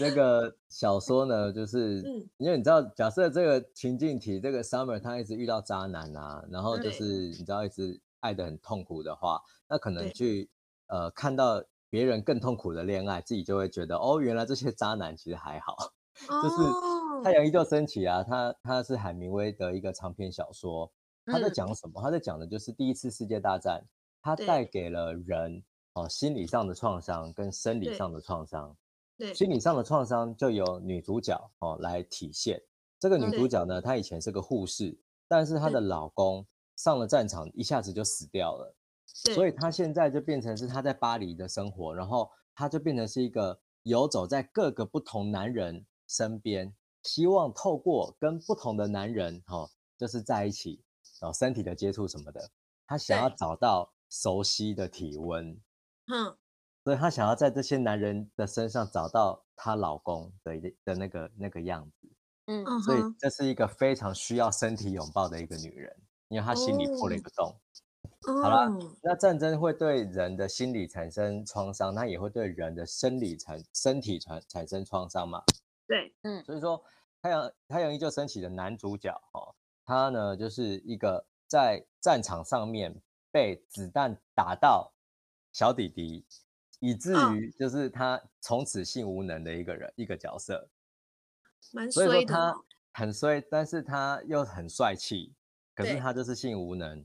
这个小说呢，就是、嗯、因为你知道，假设这个情境题，这个 Summer 他一直遇到渣男啊，然后就是你知道一直。爱的很痛苦的话，那可能去呃看到别人更痛苦的恋爱，自己就会觉得哦，原来这些渣男其实还好。哦、<laughs> 就是太阳依旧升起啊，他他是海明威的一个长篇小说，他在讲什么？嗯、他在讲的就是第一次世界大战，他带给了人哦心理上的创伤跟生理上的创伤。对，心理上的创伤就由女主角哦来体现。这个女主角呢，她以前是个护士，但是她的老公。上了战场，一下子就死掉了，所以她现在就变成是她在巴黎的生活，然后她就变成是一个游走在各个不同男人身边，希望透过跟不同的男人，哈、哦，就是在一起，然后身体的接触什么的，她想要找到熟悉的体温，嗯，所以她想要在这些男人的身上找到她老公的的那个那个样子，嗯，所以这是一个非常需要身体拥抱的一个女人。因为她心里破了一个洞。Oh. 好了，那战争会对人的心理产生创伤，那也会对人的生理产身体产产生创伤嘛？对，嗯，所以说太阳太阳依旧升起的男主角哦，他呢就是一个在战场上面被子弹打到小弟弟，以至于就是他从此性无能的一个人，oh. 一个角色，蛮衰的。所以说他很衰，但是他又很帅气。可是他就是性无能，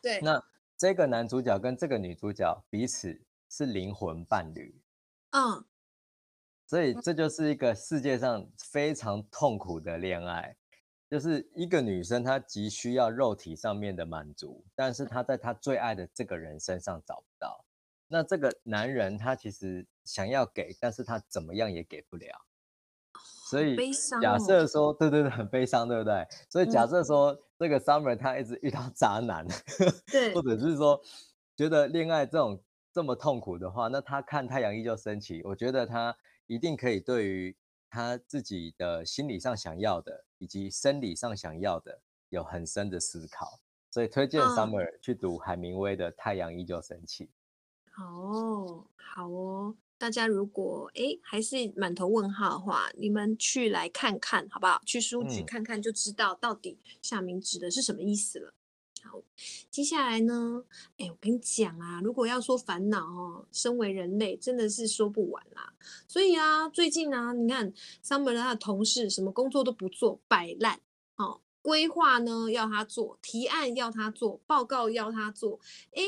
对。那这个男主角跟这个女主角彼此是灵魂伴侣，嗯。所以这就是一个世界上非常痛苦的恋爱，就是一个女生她急需要肉体上面的满足，但是她在她最爱的这个人身上找不到。那这个男人他其实想要给，但是他怎么样也给不了。所以假设说，对对对，很悲伤，对不对？所以假设说，这个 Summer 他一直遇到渣男，<laughs> 对，或者是说觉得恋爱这种这么痛苦的话，那他看太阳依旧升起，我觉得他一定可以对于他自己的心理上想要的，以及生理上想要的，有很深的思考。所以推荐 Summer 去读海明威的《太阳依旧升起》。哦，好哦，大家如果诶还是满头问号的话，你们去来看看好不好？去书局看看就知道到底夏明指的是什么意思了。嗯、好，接下来呢，哎，我跟你讲啊，如果要说烦恼哦，身为人类真的是说不完啦。所以啊，最近啊，你看 Summer 他的同事什么工作都不做，摆烂哦。规划呢要他做，提案要他做，报告要他做。哎，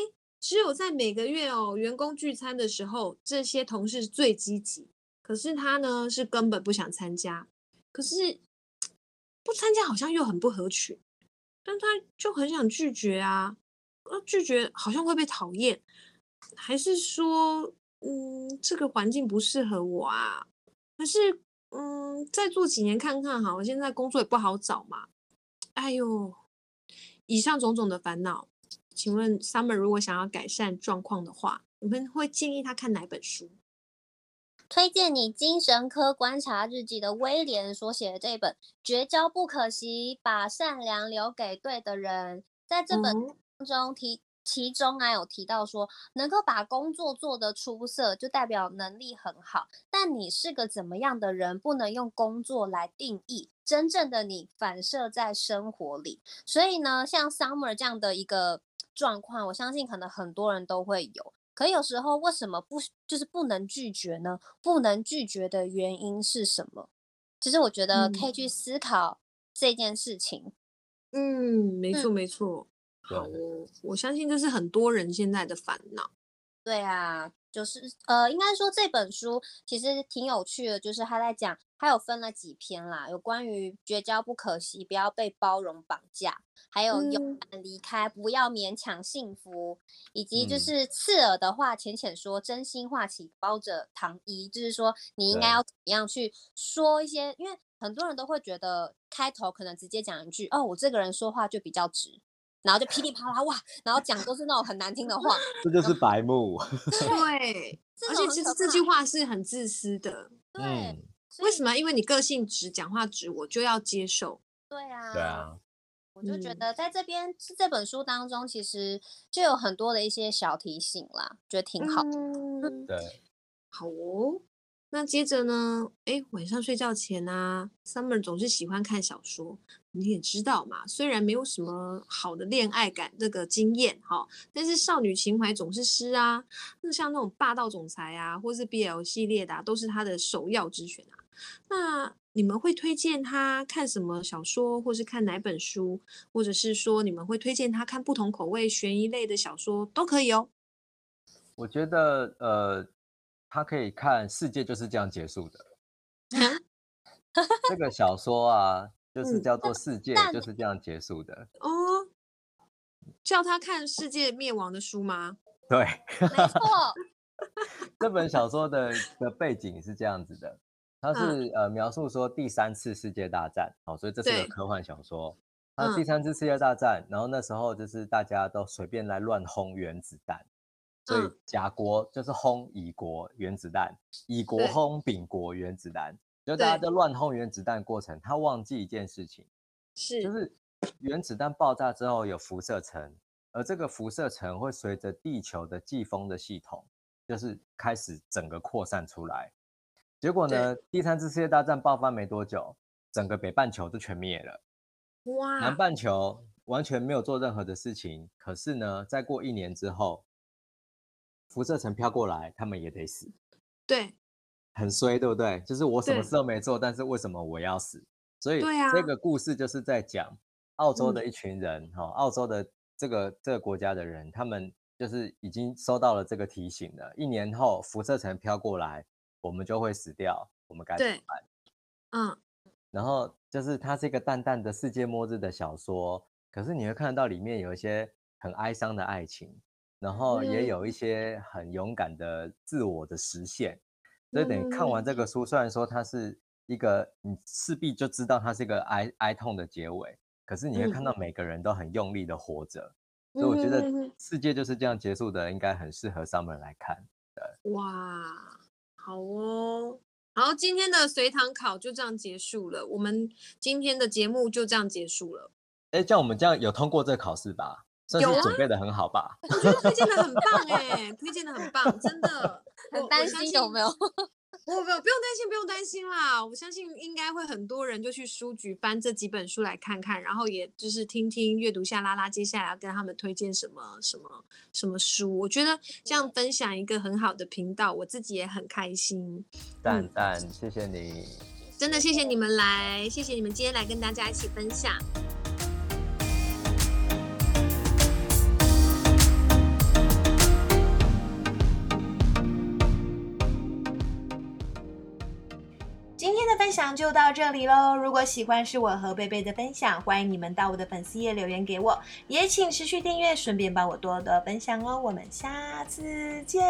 只有在每个月哦员工聚餐的时候，这些同事最积极。可是他呢是根本不想参加。可是不参加好像又很不合群，但他就很想拒绝啊。拒绝好像会被讨厌，还是说嗯这个环境不适合我啊？可是嗯再做几年看看好，现在工作也不好找嘛。哎呦，以上种种的烦恼，请问 Summer 如果想要改善状况的话，我们会建议他看哪本书？推荐你精神科观察日记的威廉所写的这本《绝交不可惜，把善良留给对的人》。在这本当中提，嗯、其中啊有提到说，能够把工作做得出色，就代表能力很好。但你是个怎么样的人，不能用工作来定义。真正的你反射在生活里，所以呢，像 Summer 这样的一个状况，我相信可能很多人都会有。可有时候为什么不就是不能拒绝呢？不能拒绝的原因是什么？其实我觉得可以去思考这件事情。嗯，没错没错。好哦，我相信这是很多人现在的烦恼。对啊。就是呃，应该说这本书其实挺有趣的，就是他在讲，他有分了几篇啦，有关于绝交不可惜，不要被包容绑架，还有勇敢离开，不要勉强幸福，以及就是刺耳的话浅浅说，真心话起包着糖衣，就是说你应该要怎么样去说一些，因为很多人都会觉得开头可能直接讲一句，哦，我这个人说话就比较直。然后就噼里啪啦哇，然后讲都是那种很难听的话，<laughs> 这就是白目。对，<laughs> 而且其实这句话是很自私的。对，为什么？因为你个性直，讲话直，我就要接受。对啊，对啊。我就觉得在这边这本书当中，其实就有很多的一些小提醒啦，觉得挺好。嗯，对，好哦。那接着呢？哎，晚上睡觉前啊，Summer 总是喜欢看小说。你也知道嘛，虽然没有什么好的恋爱感这个经验哈，但是少女情怀总是诗啊。那像那种霸道总裁啊，或是 BL 系列的，都是他的首要之选啊。那你们会推荐他看什么小说，或是看哪本书，或者是说你们会推荐他看不同口味悬疑类的小说都可以哦。我觉得呃。他可以看《世界就是这样结束的》这个小说啊，就 <laughs> 是叫做《世界就是这样结束的》哦。叫他看世界灭亡的书吗？<laughs> 对，没错。<laughs> 这本小说的的背景是这样子的，它是呃描述说第三次世界大战，哦，所以这是个科幻小说。那第三次世界大战，然后那时候就是大家都随便来乱轰原子弹。所以甲国就是轰乙国原子弹，乙国轰丙国原子弹，就大家都乱轰原子弹过程，他忘记一件事情，是就是原子弹爆炸之后有辐射层，而这个辐射层会随着地球的季风的系统，就是开始整个扩散出来。结果呢，第三次世界大战爆发没多久，整个北半球都全灭了，哇！南半球完全没有做任何的事情，可是呢，再过一年之后。辐射层飘过来，他们也得死。对，很衰，对不对？就是我什么事都没做，但是为什么我要死？所以，这个故事就是在讲澳洲的一群人，哈、嗯，澳洲的这个这个国家的人，他们就是已经收到了这个提醒了。一年后，辐射层飘过来，我们就会死掉，我们该怎么办？嗯。然后就是它是一个淡淡的世界末日的小说，可是你会看得到里面有一些很哀伤的爱情。然后也有一些很勇敢的自我的实现。所以等于看完这个书，虽然说它是一个你势必就知道它是一个哀哀痛的结尾，可是你会看到每个人都很用力的活着。所以我觉得世界就是这样结束的，应该很适合 Summer 来看。对，哇，好哦，好，今天的随堂考就这样结束了，我们今天的节目就这样结束了。哎，像我们这样有通过这个考试吧？算是准备的很好吧？我觉得推荐的很棒哎，推荐的很棒，真的。<laughs> 很担心有没有？<laughs> 不不不用担心，不用担心啦！我相信应该会很多人就去书局翻这几本书来看看，然后也就是听听阅读下拉拉接下来要跟他们推荐什么什么什么书。我觉得这样分享一个很好的频道，我自己也很开心。赞赞，谢谢你，真的谢谢你们来，谢谢你们今天来跟大家一起分享。分享就到这里喽！如果喜欢是我和贝贝的分享，欢迎你们到我的粉丝页留言给我，也请持续订阅，顺便帮我多多分享哦！我们下次见。